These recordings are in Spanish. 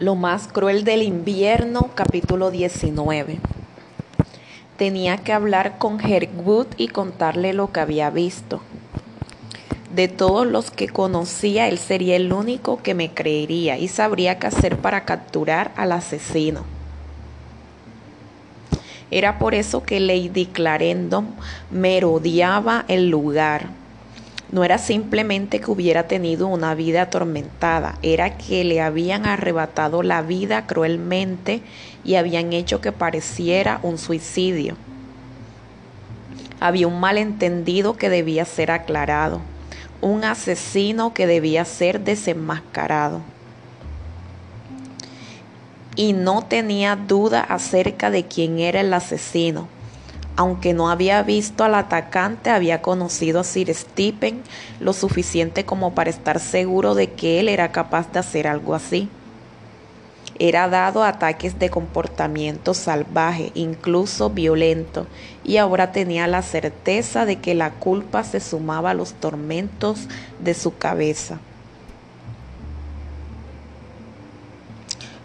Lo más cruel del invierno, capítulo 19. Tenía que hablar con Herwood y contarle lo que había visto. De todos los que conocía, él sería el único que me creería y sabría qué hacer para capturar al asesino. Era por eso que Lady Clarendon merodeaba el lugar no era simplemente que hubiera tenido una vida atormentada, era que le habían arrebatado la vida cruelmente y habían hecho que pareciera un suicidio. Había un malentendido que debía ser aclarado, un asesino que debía ser desenmascarado. Y no tenía duda acerca de quién era el asesino aunque no había visto al atacante, había conocido a Sir Stephen lo suficiente como para estar seguro de que él era capaz de hacer algo así. Era dado a ataques de comportamiento salvaje, incluso violento, y ahora tenía la certeza de que la culpa se sumaba a los tormentos de su cabeza.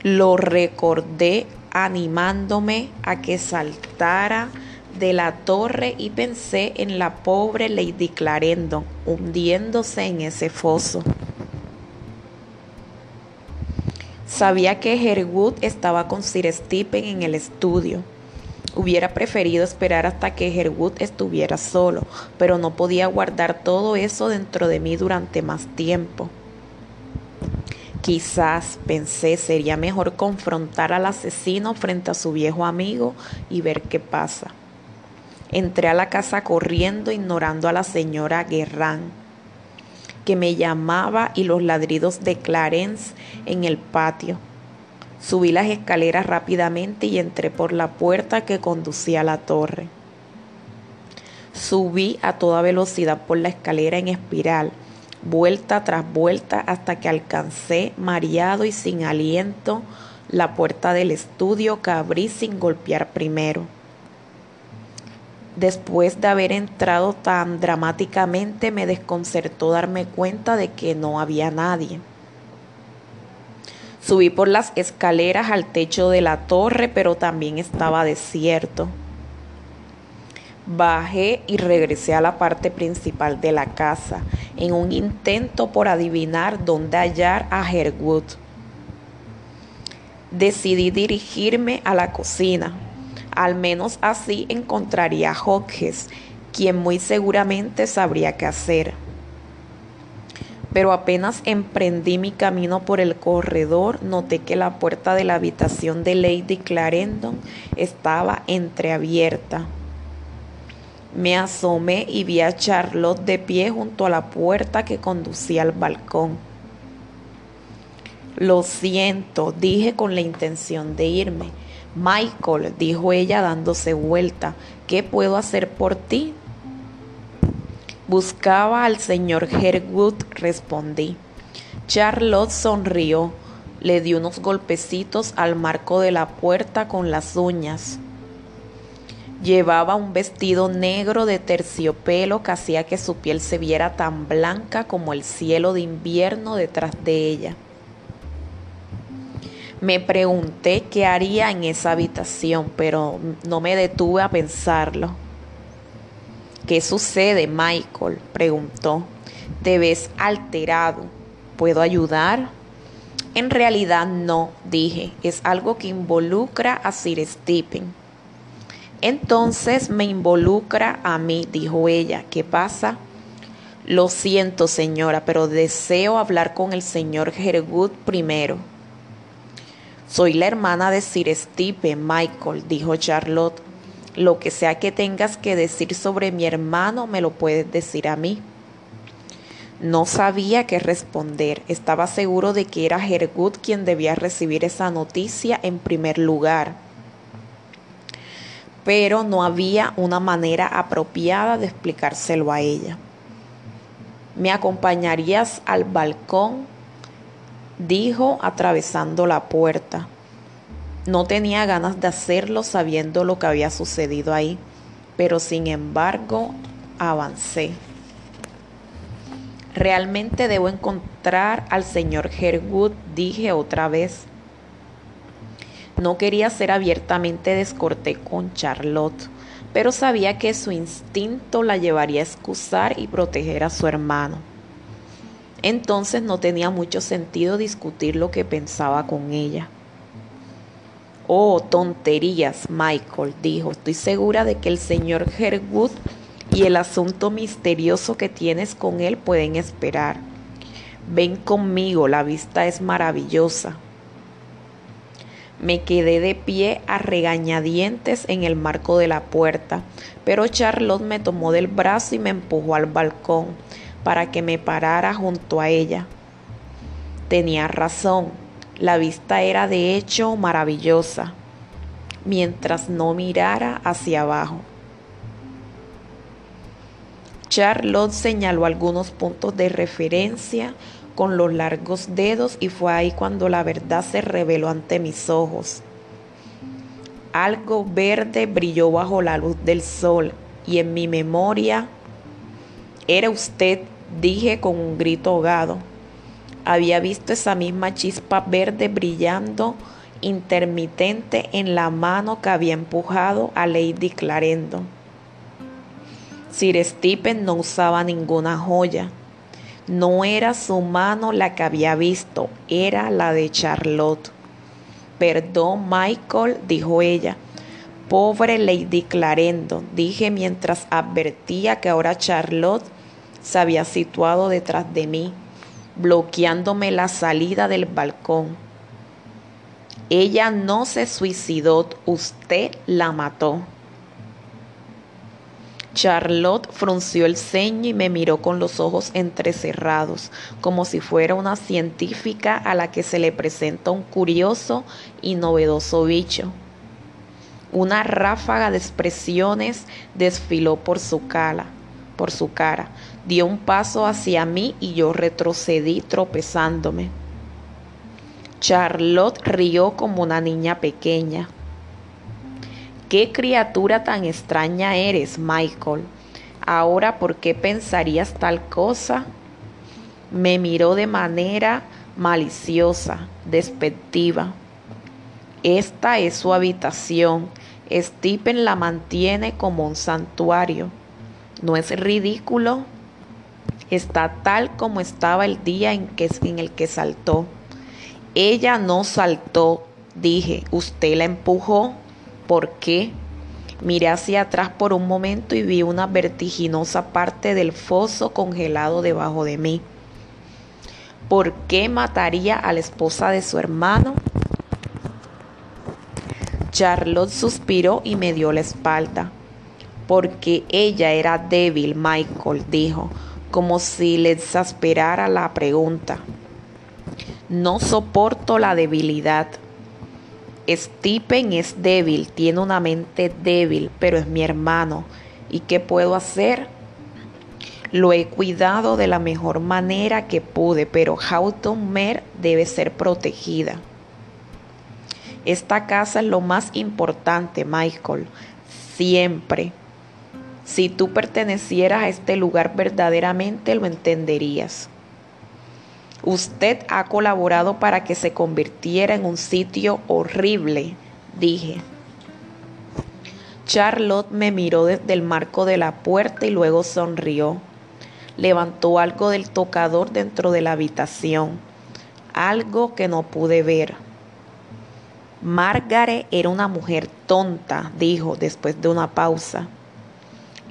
Lo recordé animándome a que saltara de la torre y pensé en la pobre Lady Clarendon hundiéndose en ese foso. Sabía que Herwood estaba con Sir Stephen en el estudio. Hubiera preferido esperar hasta que Herwood estuviera solo, pero no podía guardar todo eso dentro de mí durante más tiempo. Quizás, pensé, sería mejor confrontar al asesino frente a su viejo amigo y ver qué pasa. Entré a la casa corriendo, ignorando a la señora Guerrán, que me llamaba y los ladridos de Clarence en el patio. Subí las escaleras rápidamente y entré por la puerta que conducía a la torre. Subí a toda velocidad por la escalera en espiral, vuelta tras vuelta hasta que alcancé, mareado y sin aliento, la puerta del estudio que abrí sin golpear primero. Después de haber entrado tan dramáticamente me desconcertó darme cuenta de que no había nadie. Subí por las escaleras al techo de la torre, pero también estaba desierto. Bajé y regresé a la parte principal de la casa, en un intento por adivinar dónde hallar a Herwood. Decidí dirigirme a la cocina, al menos así encontraría a Hodges, quien muy seguramente sabría qué hacer. Pero apenas emprendí mi camino por el corredor, noté que la puerta de la habitación de Lady Clarendon estaba entreabierta. Me asomé y vi a Charlotte de pie junto a la puerta que conducía al balcón. Lo siento, dije con la intención de irme Michael, dijo ella dándose vuelta, ¿qué puedo hacer por ti? Buscaba al señor Herwood, respondí. Charlotte sonrió, le dio unos golpecitos al marco de la puerta con las uñas. Llevaba un vestido negro de terciopelo que hacía que su piel se viera tan blanca como el cielo de invierno detrás de ella. Me pregunté qué haría en esa habitación, pero no me detuve a pensarlo. ¿Qué sucede, Michael? preguntó. Te ves alterado. ¿Puedo ayudar? En realidad no, dije. Es algo que involucra a Sir Stephen. Entonces me involucra a mí, dijo ella. ¿Qué pasa? Lo siento, señora, pero deseo hablar con el señor Herwood primero. Soy la hermana de Sir Michael, dijo Charlotte. Lo que sea que tengas que decir sobre mi hermano, me lo puedes decir a mí. No sabía qué responder. Estaba seguro de que era Herwood quien debía recibir esa noticia en primer lugar. Pero no había una manera apropiada de explicárselo a ella. ¿Me acompañarías al balcón? Dijo atravesando la puerta. No tenía ganas de hacerlo sabiendo lo que había sucedido ahí, pero sin embargo avancé. Realmente debo encontrar al señor Herwood, dije otra vez. No quería ser abiertamente descortés con Charlotte, pero sabía que su instinto la llevaría a excusar y proteger a su hermano. Entonces no tenía mucho sentido discutir lo que pensaba con ella. Oh, tonterías, Michael, dijo. Estoy segura de que el señor Herwood y el asunto misterioso que tienes con él pueden esperar. Ven conmigo, la vista es maravillosa. Me quedé de pie a regañadientes en el marco de la puerta, pero Charlotte me tomó del brazo y me empujó al balcón para que me parara junto a ella. Tenía razón, la vista era de hecho maravillosa, mientras no mirara hacia abajo. Charlotte señaló algunos puntos de referencia con los largos dedos y fue ahí cuando la verdad se reveló ante mis ojos. Algo verde brilló bajo la luz del sol y en mi memoria era usted, dije con un grito ahogado. Había visto esa misma chispa verde brillando intermitente en la mano que había empujado a Lady Clarendon. Sir Stephen no usaba ninguna joya no era su mano la que había visto, era la de Charlotte. Perdón, Michael, dijo ella. Pobre Lady Clarendon, dije mientras advertía que ahora Charlotte se había situado detrás de mí, bloqueándome la salida del balcón. Ella no se suicidó, usted la mató. Charlotte frunció el ceño y me miró con los ojos entrecerrados, como si fuera una científica a la que se le presenta un curioso y novedoso bicho. Una ráfaga de expresiones desfiló por su cara, por su cara. Dio un paso hacia mí y yo retrocedí tropezándome. Charlotte rió como una niña pequeña. ¿Qué criatura tan extraña eres, Michael? Ahora, ¿por qué pensarías tal cosa? Me miró de manera maliciosa, despectiva. Esta es su habitación. Stephen la mantiene como un santuario. ¿No es ridículo? Está tal como estaba el día en, que, en el que saltó. Ella no saltó, dije. Usted la empujó. ¿Por qué? Miré hacia atrás por un momento y vi una vertiginosa parte del foso congelado debajo de mí. ¿Por qué mataría a la esposa de su hermano? Charlotte suspiró y me dio la espalda. Porque ella era débil, Michael dijo, como si le exasperara la pregunta. No soporto la debilidad. Stephen es débil, tiene una mente débil, pero es mi hermano. ¿Y qué puedo hacer? Lo he cuidado de la mejor manera que pude, pero Houghton Mer debe ser protegida. Esta casa es lo más importante, Michael. Siempre. Si tú pertenecieras a este lugar verdaderamente lo entenderías. Usted ha colaborado para que se convirtiera en un sitio horrible, dije. Charlotte me miró desde el marco de la puerta y luego sonrió. Levantó algo del tocador dentro de la habitación, algo que no pude ver. Margaret era una mujer tonta, dijo después de una pausa.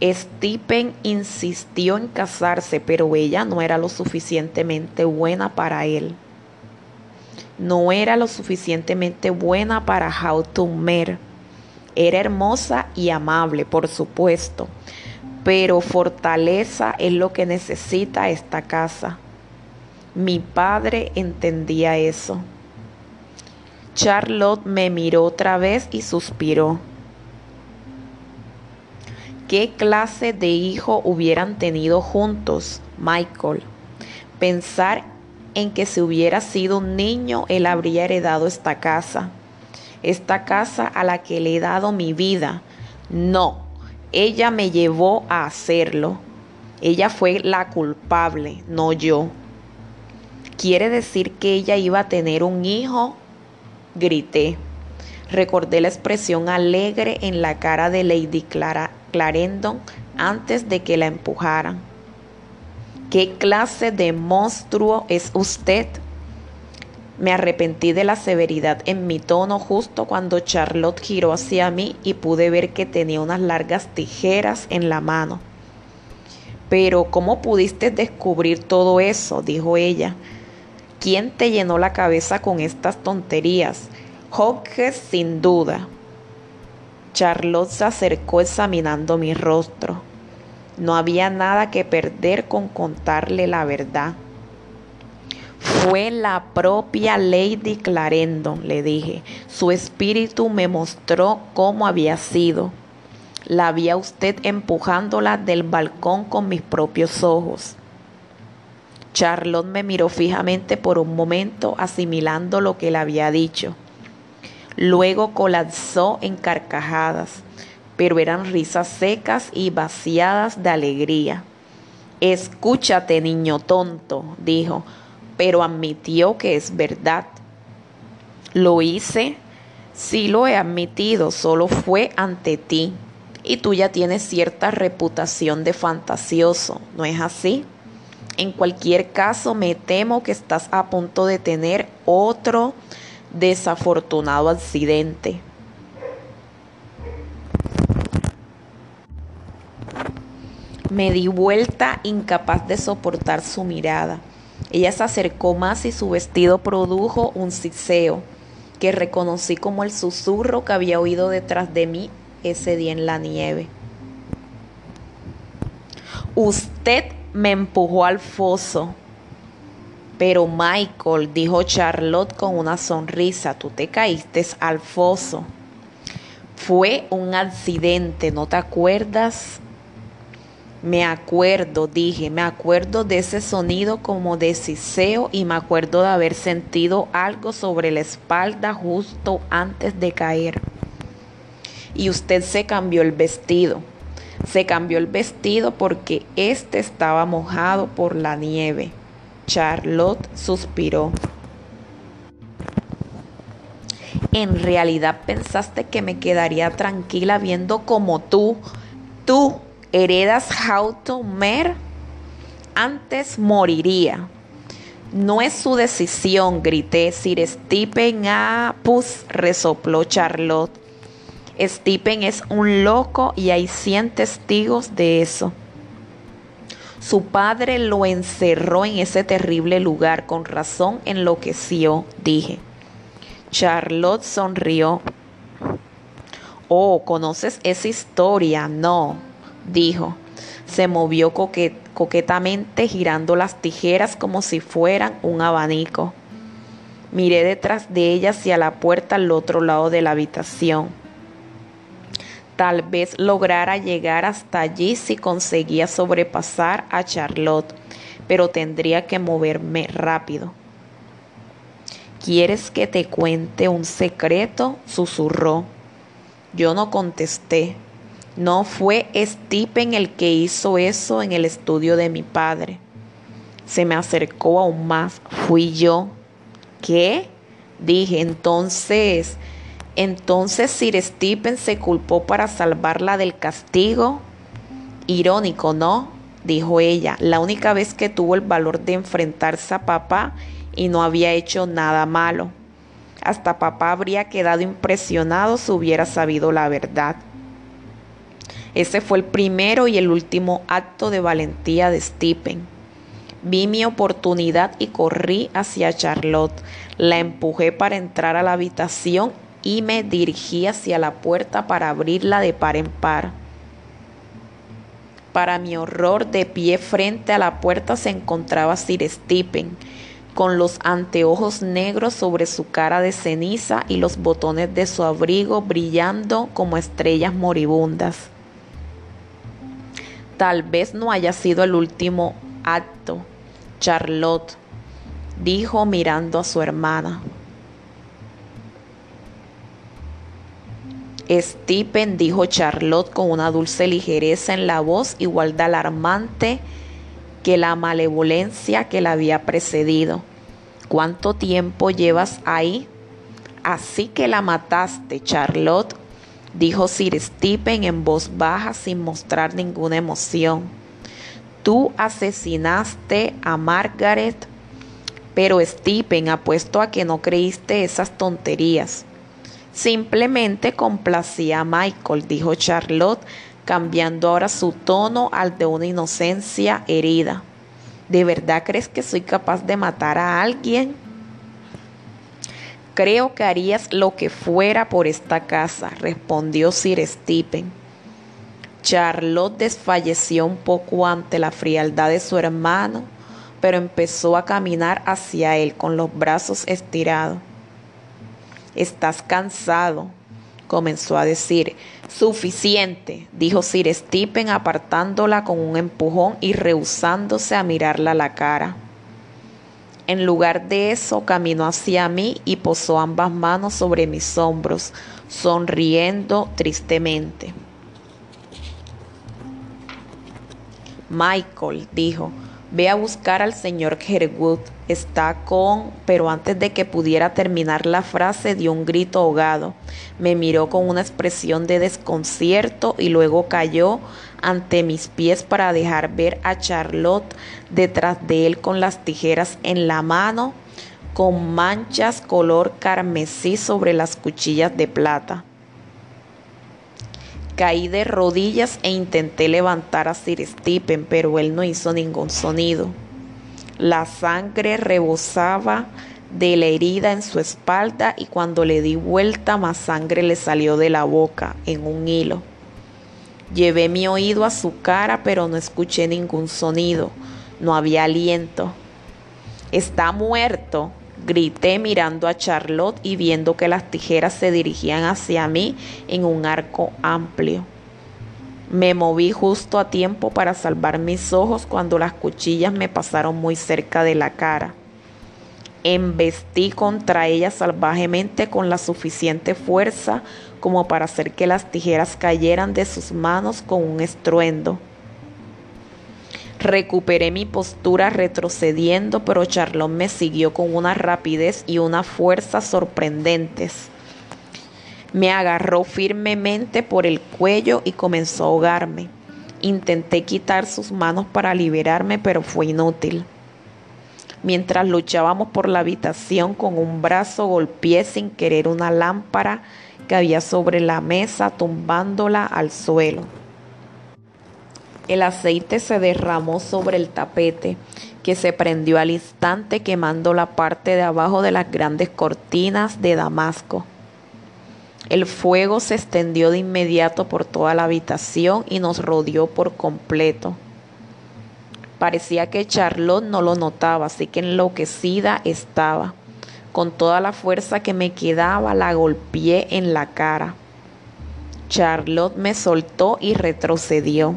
Stephen insistió en casarse, pero ella no era lo suficientemente buena para él. No era lo suficientemente buena para Houghton Mer. Era hermosa y amable, por supuesto, pero fortaleza es lo que necesita esta casa. Mi padre entendía eso. Charlotte me miró otra vez y suspiró. ¿Qué clase de hijo hubieran tenido juntos, Michael? Pensar en que si hubiera sido un niño, él habría heredado esta casa. Esta casa a la que le he dado mi vida. No, ella me llevó a hacerlo. Ella fue la culpable, no yo. ¿Quiere decir que ella iba a tener un hijo? Grité. Recordé la expresión alegre en la cara de Lady Clara Clarendon antes de que la empujaran. ¿Qué clase de monstruo es usted? Me arrepentí de la severidad en mi tono justo cuando Charlotte giró hacia mí y pude ver que tenía unas largas tijeras en la mano. Pero, ¿cómo pudiste descubrir todo eso? dijo ella. ¿Quién te llenó la cabeza con estas tonterías? Hodges, sin duda. Charlotte se acercó examinando mi rostro. No había nada que perder con contarle la verdad. Fue la propia Lady Clarendon, le dije. Su espíritu me mostró cómo había sido. La vi a usted empujándola del balcón con mis propios ojos. Charlotte me miró fijamente por un momento, asimilando lo que le había dicho. Luego colapsó en carcajadas, pero eran risas secas y vaciadas de alegría. Escúchate, niño tonto, dijo, pero admitió que es verdad. Lo hice, sí lo he admitido, solo fue ante ti. Y tú ya tienes cierta reputación de fantasioso, ¿no es así? En cualquier caso, me temo que estás a punto de tener otro desafortunado accidente. Me di vuelta incapaz de soportar su mirada. Ella se acercó más y su vestido produjo un siseo que reconocí como el susurro que había oído detrás de mí ese día en la nieve. Usted me empujó al foso. Pero Michael, dijo Charlotte con una sonrisa, tú te caíste al foso. Fue un accidente, ¿no te acuerdas? Me acuerdo, dije, me acuerdo de ese sonido como de siseo y me acuerdo de haber sentido algo sobre la espalda justo antes de caer. Y usted se cambió el vestido. Se cambió el vestido porque este estaba mojado por la nieve. Charlotte suspiró. En realidad pensaste que me quedaría tranquila viendo como tú, tú heredas Mer, antes moriría. No es su decisión, grité. Sir Stephen A. Pus, resopló Charlotte. Stephen es un loco y hay cien testigos de eso. Su padre lo encerró en ese terrible lugar. Con razón enloqueció, dije. Charlotte sonrió. Oh, ¿conoces esa historia? No dijo. Se movió coquetamente girando las tijeras como si fueran un abanico. Miré detrás de ella hacia la puerta al otro lado de la habitación. Tal vez lograra llegar hasta allí si conseguía sobrepasar a Charlotte, pero tendría que moverme rápido. ¿Quieres que te cuente un secreto? susurró. Yo no contesté. No fue Stephen el que hizo eso en el estudio de mi padre. Se me acercó aún más. Fui yo. ¿Qué? Dije, entonces, entonces Sir Stephen se culpó para salvarla del castigo. Irónico, ¿no? Dijo ella, la única vez que tuvo el valor de enfrentarse a papá y no había hecho nada malo. Hasta papá habría quedado impresionado si hubiera sabido la verdad. Ese fue el primero y el último acto de valentía de Stephen. Vi mi oportunidad y corrí hacia Charlotte. La empujé para entrar a la habitación y me dirigí hacia la puerta para abrirla de par en par. Para mi horror, de pie frente a la puerta se encontraba Sir Stephen, con los anteojos negros sobre su cara de ceniza y los botones de su abrigo brillando como estrellas moribundas. Tal vez no haya sido el último acto, Charlotte, dijo mirando a su hermana. Stephen, dijo Charlotte con una dulce ligereza en la voz, igual de alarmante que la malevolencia que la había precedido. ¿Cuánto tiempo llevas ahí? Así que la mataste, Charlotte, dijo Sir Stephen en voz baja sin mostrar ninguna emoción. Tú asesinaste a Margaret, pero Stephen apuesto a que no creíste esas tonterías. Simplemente complacía a Michael, dijo Charlotte, cambiando ahora su tono al de una inocencia herida. ¿De verdad crees que soy capaz de matar a alguien? Creo que harías lo que fuera por esta casa, respondió Sir Stephen. Charlotte desfalleció un poco ante la frialdad de su hermano, pero empezó a caminar hacia él con los brazos estirados. Estás cansado, comenzó a decir. Suficiente, dijo Sir Stephen apartándola con un empujón y rehusándose a mirarla a la cara. En lugar de eso, caminó hacia mí y posó ambas manos sobre mis hombros, sonriendo tristemente. Michael dijo, ve a buscar al señor Herwood. Está con... Pero antes de que pudiera terminar la frase dio un grito ahogado. Me miró con una expresión de desconcierto y luego cayó ante mis pies para dejar ver a Charlotte detrás de él con las tijeras en la mano, con manchas color carmesí sobre las cuchillas de plata. Caí de rodillas e intenté levantar a Sir Stephen, pero él no hizo ningún sonido. La sangre rebosaba de la herida en su espalda y cuando le di vuelta más sangre le salió de la boca en un hilo. Llevé mi oído a su cara, pero no escuché ningún sonido. No había aliento. Está muerto, grité mirando a Charlotte y viendo que las tijeras se dirigían hacia mí en un arco amplio. Me moví justo a tiempo para salvar mis ojos cuando las cuchillas me pasaron muy cerca de la cara. Embestí contra ella salvajemente con la suficiente fuerza como para hacer que las tijeras cayeran de sus manos con un estruendo. Recuperé mi postura retrocediendo, pero Charlón me siguió con una rapidez y una fuerza sorprendentes. Me agarró firmemente por el cuello y comenzó a ahogarme. Intenté quitar sus manos para liberarme, pero fue inútil. Mientras luchábamos por la habitación con un brazo golpeé sin querer una lámpara que había sobre la mesa tumbándola al suelo. El aceite se derramó sobre el tapete, que se prendió al instante quemando la parte de abajo de las grandes cortinas de Damasco. El fuego se extendió de inmediato por toda la habitación y nos rodeó por completo. Parecía que Charlotte no lo notaba, así que enloquecida estaba. Con toda la fuerza que me quedaba la golpeé en la cara. Charlotte me soltó y retrocedió.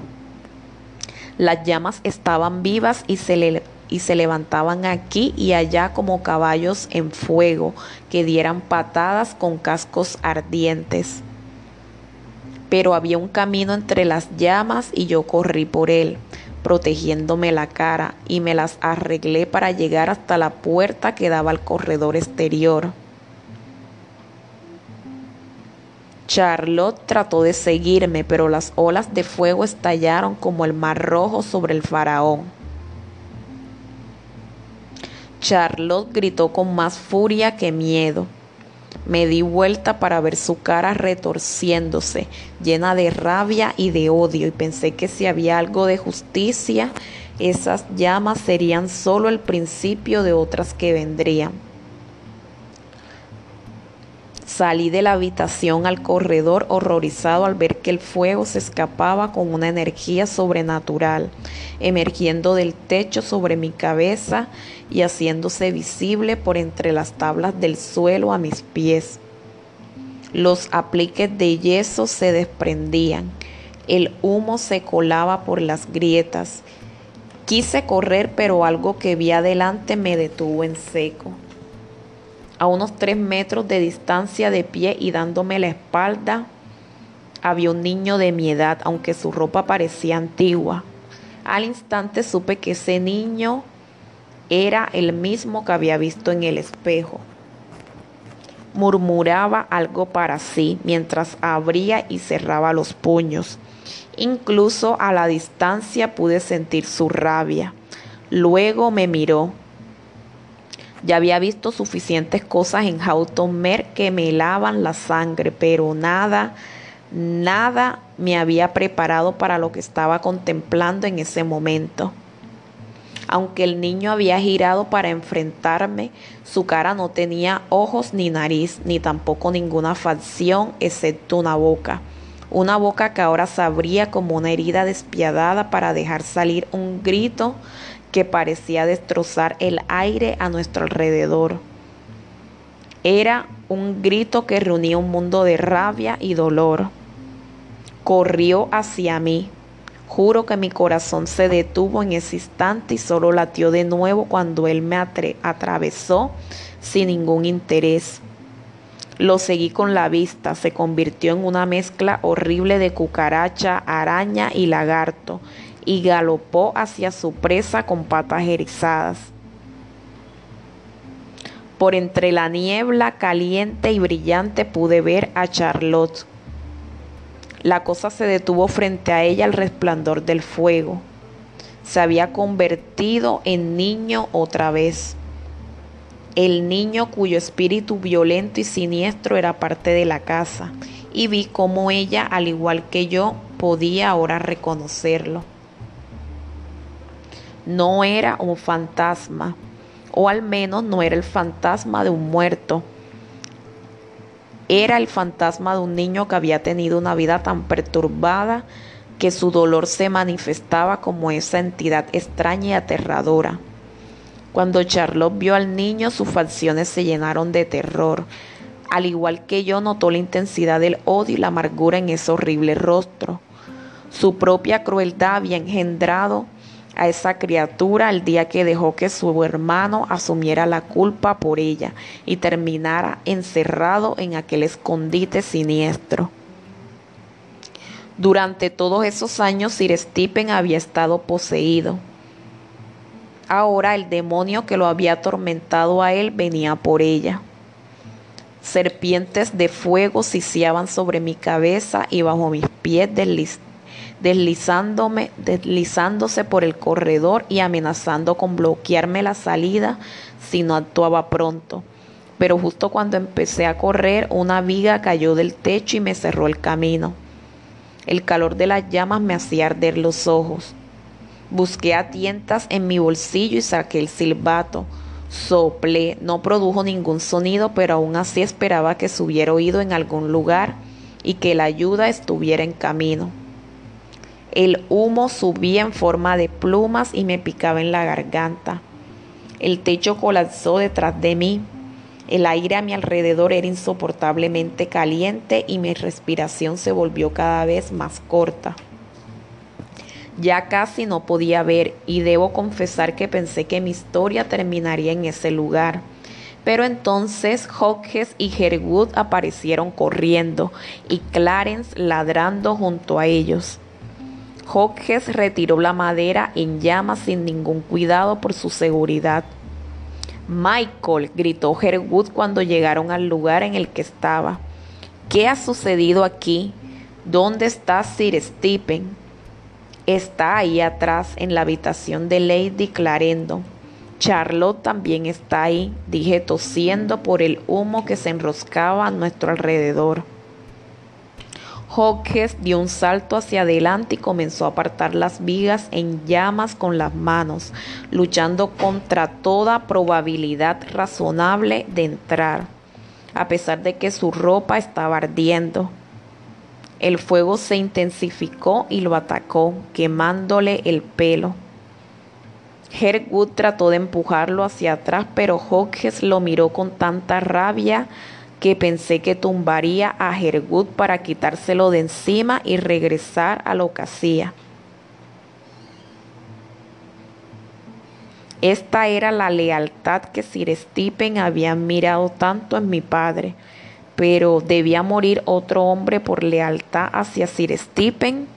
Las llamas estaban vivas y se, y se levantaban aquí y allá como caballos en fuego que dieran patadas con cascos ardientes. Pero había un camino entre las llamas y yo corrí por él protegiéndome la cara y me las arreglé para llegar hasta la puerta que daba al corredor exterior. Charlotte trató de seguirme, pero las olas de fuego estallaron como el mar rojo sobre el faraón. Charlotte gritó con más furia que miedo. Me di vuelta para ver su cara retorciéndose, llena de rabia y de odio, y pensé que si había algo de justicia, esas llamas serían solo el principio de otras que vendrían. Salí de la habitación al corredor horrorizado al ver que el fuego se escapaba con una energía sobrenatural, emergiendo del techo sobre mi cabeza y haciéndose visible por entre las tablas del suelo a mis pies. Los apliques de yeso se desprendían, el humo se colaba por las grietas. Quise correr, pero algo que vi adelante me detuvo en seco. A unos tres metros de distancia de pie y dándome la espalda, había un niño de mi edad, aunque su ropa parecía antigua. Al instante supe que ese niño era el mismo que había visto en el espejo. Murmuraba algo para sí mientras abría y cerraba los puños. Incluso a la distancia pude sentir su rabia. Luego me miró. Ya había visto suficientes cosas en Houghton que me helaban la sangre, pero nada, nada me había preparado para lo que estaba contemplando en ese momento. Aunque el niño había girado para enfrentarme, su cara no tenía ojos ni nariz, ni tampoco ninguna facción, excepto una boca. Una boca que ahora se abría como una herida despiadada para dejar salir un grito que parecía destrozar el aire a nuestro alrededor. Era un grito que reunía un mundo de rabia y dolor. Corrió hacia mí, Juro que mi corazón se detuvo en ese instante y solo latió de nuevo cuando él me atravesó sin ningún interés. Lo seguí con la vista, se convirtió en una mezcla horrible de cucaracha, araña y lagarto, y galopó hacia su presa con patas erizadas. Por entre la niebla caliente y brillante pude ver a Charlotte la cosa se detuvo frente a ella al resplandor del fuego. Se había convertido en niño otra vez. El niño cuyo espíritu violento y siniestro era parte de la casa, y vi cómo ella, al igual que yo, podía ahora reconocerlo. No era un fantasma, o al menos no era el fantasma de un muerto era el fantasma de un niño que había tenido una vida tan perturbada que su dolor se manifestaba como esa entidad extraña y aterradora. Cuando Charlotte vio al niño, sus facciones se llenaron de terror. Al igual que yo, notó la intensidad del odio y la amargura en ese horrible rostro. Su propia crueldad había engendrado a esa criatura el día que dejó que su hermano asumiera la culpa por ella y terminara encerrado en aquel escondite siniestro. Durante todos esos años Sir Stephen había estado poseído. Ahora el demonio que lo había atormentado a él venía por ella. Serpientes de fuego siciaban sobre mi cabeza y bajo mis pies deslizaban deslizándome, deslizándose por el corredor y amenazando con bloquearme la salida si no actuaba pronto. Pero justo cuando empecé a correr, una viga cayó del techo y me cerró el camino. El calor de las llamas me hacía arder los ojos. Busqué a tientas en mi bolsillo y saqué el silbato. Soplé, no produjo ningún sonido, pero aún así esperaba que se hubiera oído en algún lugar y que la ayuda estuviera en camino. El humo subía en forma de plumas y me picaba en la garganta. El techo colapsó detrás de mí. El aire a mi alrededor era insoportablemente caliente y mi respiración se volvió cada vez más corta. Ya casi no podía ver y debo confesar que pensé que mi historia terminaría en ese lugar. Pero entonces Hodges y Herwood aparecieron corriendo y Clarence ladrando junto a ellos. Hodges retiró la madera en llamas sin ningún cuidado por su seguridad. Michael, gritó Herwood cuando llegaron al lugar en el que estaba. ¿Qué ha sucedido aquí? ¿Dónde está Sir Stephen? Está ahí atrás, en la habitación de Lady Clarendon. Charlotte también está ahí, dije tosiendo por el humo que se enroscaba a nuestro alrededor. Hodges dio un salto hacia adelante y comenzó a apartar las vigas en llamas con las manos, luchando contra toda probabilidad razonable de entrar, a pesar de que su ropa estaba ardiendo. El fuego se intensificó y lo atacó, quemándole el pelo. Herwood trató de empujarlo hacia atrás, pero Hodges lo miró con tanta rabia que pensé que tumbaría a Herwood para quitárselo de encima y regresar a lo que hacía. Esta era la lealtad que Sir Stephen había mirado tanto en mi padre, pero debía morir otro hombre por lealtad hacia Sir Stephen.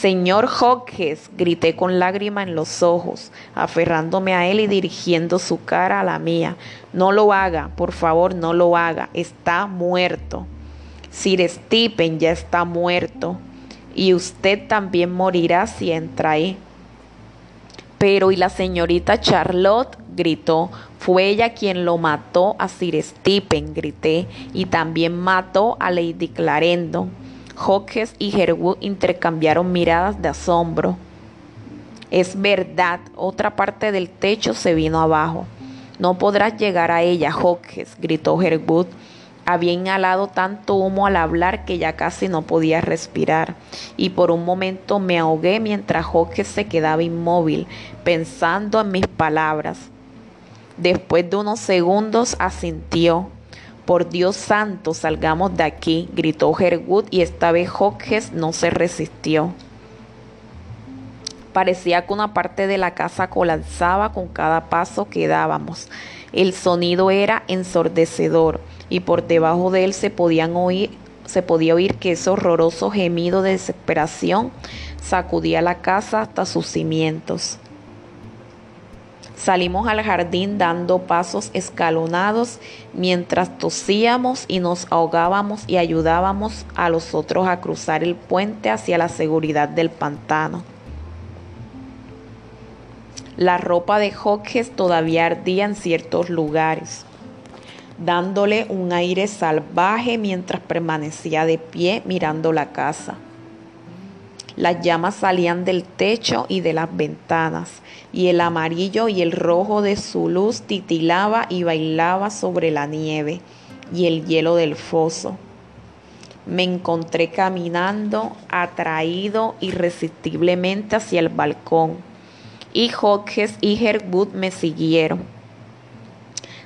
Señor Hodges, grité con lágrima en los ojos, aferrándome a él y dirigiendo su cara a la mía. No lo haga, por favor, no lo haga. Está muerto. Sir Stephen ya está muerto. Y usted también morirá si entra ahí. Pero ¿y la señorita Charlotte? gritó. Fue ella quien lo mató a Sir Stephen, grité, y también mató a Lady Clarendon. Hodges y Herwood intercambiaron miradas de asombro. Es verdad, otra parte del techo se vino abajo. No podrás llegar a ella, Hodges, gritó Herwood. Había inhalado tanto humo al hablar que ya casi no podía respirar, y por un momento me ahogué mientras Hodges se quedaba inmóvil, pensando en mis palabras. Después de unos segundos asintió. Por Dios santo, salgamos de aquí, gritó Herwood y esta vez Hodges no se resistió. Parecía que una parte de la casa colapsaba con cada paso que dábamos. El sonido era ensordecedor y por debajo de él se podían oír se podía oír que ese horroroso gemido de desesperación sacudía la casa hasta sus cimientos. Salimos al jardín dando pasos escalonados mientras tosíamos y nos ahogábamos y ayudábamos a los otros a cruzar el puente hacia la seguridad del pantano. La ropa de Hodges todavía ardía en ciertos lugares, dándole un aire salvaje mientras permanecía de pie mirando la casa. Las llamas salían del techo y de las ventanas, y el amarillo y el rojo de su luz titilaba y bailaba sobre la nieve y el hielo del foso. Me encontré caminando, atraído irresistiblemente hacia el balcón y Hodges y Herwood me siguieron.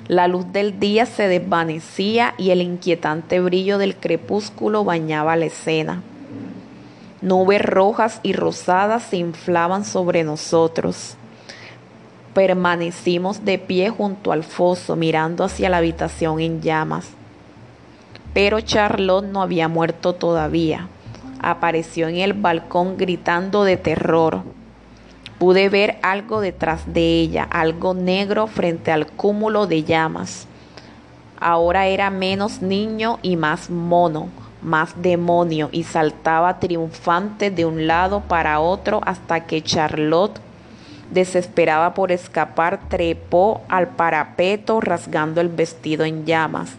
La luz del día se desvanecía y el inquietante brillo del crepúsculo bañaba la escena. Nubes rojas y rosadas se inflaban sobre nosotros. Permanecimos de pie junto al foso, mirando hacia la habitación en llamas. Pero Charlotte no había muerto todavía. Apareció en el balcón gritando de terror. Pude ver algo detrás de ella, algo negro frente al cúmulo de llamas. Ahora era menos niño y más mono, más demonio, y saltaba triunfante de un lado para otro hasta que Charlotte, desesperada por escapar, trepó al parapeto rasgando el vestido en llamas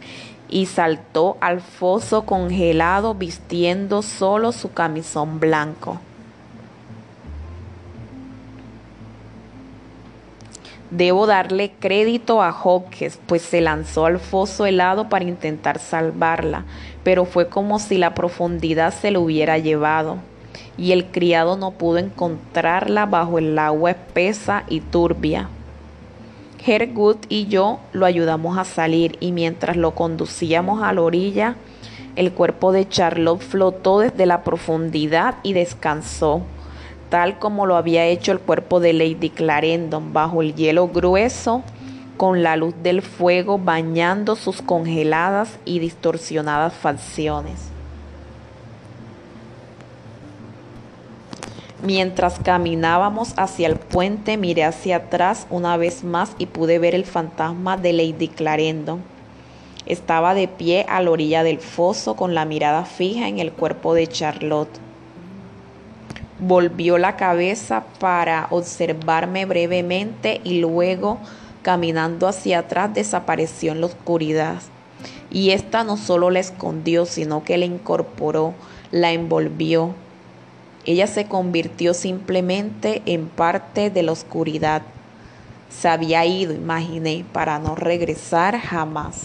y saltó al foso congelado vistiendo solo su camisón blanco. Debo darle crédito a Hodges, pues se lanzó al foso helado para intentar salvarla, pero fue como si la profundidad se lo hubiera llevado, y el criado no pudo encontrarla bajo el agua espesa y turbia. Hergood y yo lo ayudamos a salir y mientras lo conducíamos a la orilla, el cuerpo de Charlotte flotó desde la profundidad y descansó tal como lo había hecho el cuerpo de Lady Clarendon, bajo el hielo grueso, con la luz del fuego bañando sus congeladas y distorsionadas facciones. Mientras caminábamos hacia el puente, miré hacia atrás una vez más y pude ver el fantasma de Lady Clarendon. Estaba de pie a la orilla del foso con la mirada fija en el cuerpo de Charlotte. Volvió la cabeza para observarme brevemente y luego, caminando hacia atrás, desapareció en la oscuridad. Y esta no solo la escondió, sino que la incorporó, la envolvió. Ella se convirtió simplemente en parte de la oscuridad. Se había ido, imaginé, para no regresar jamás.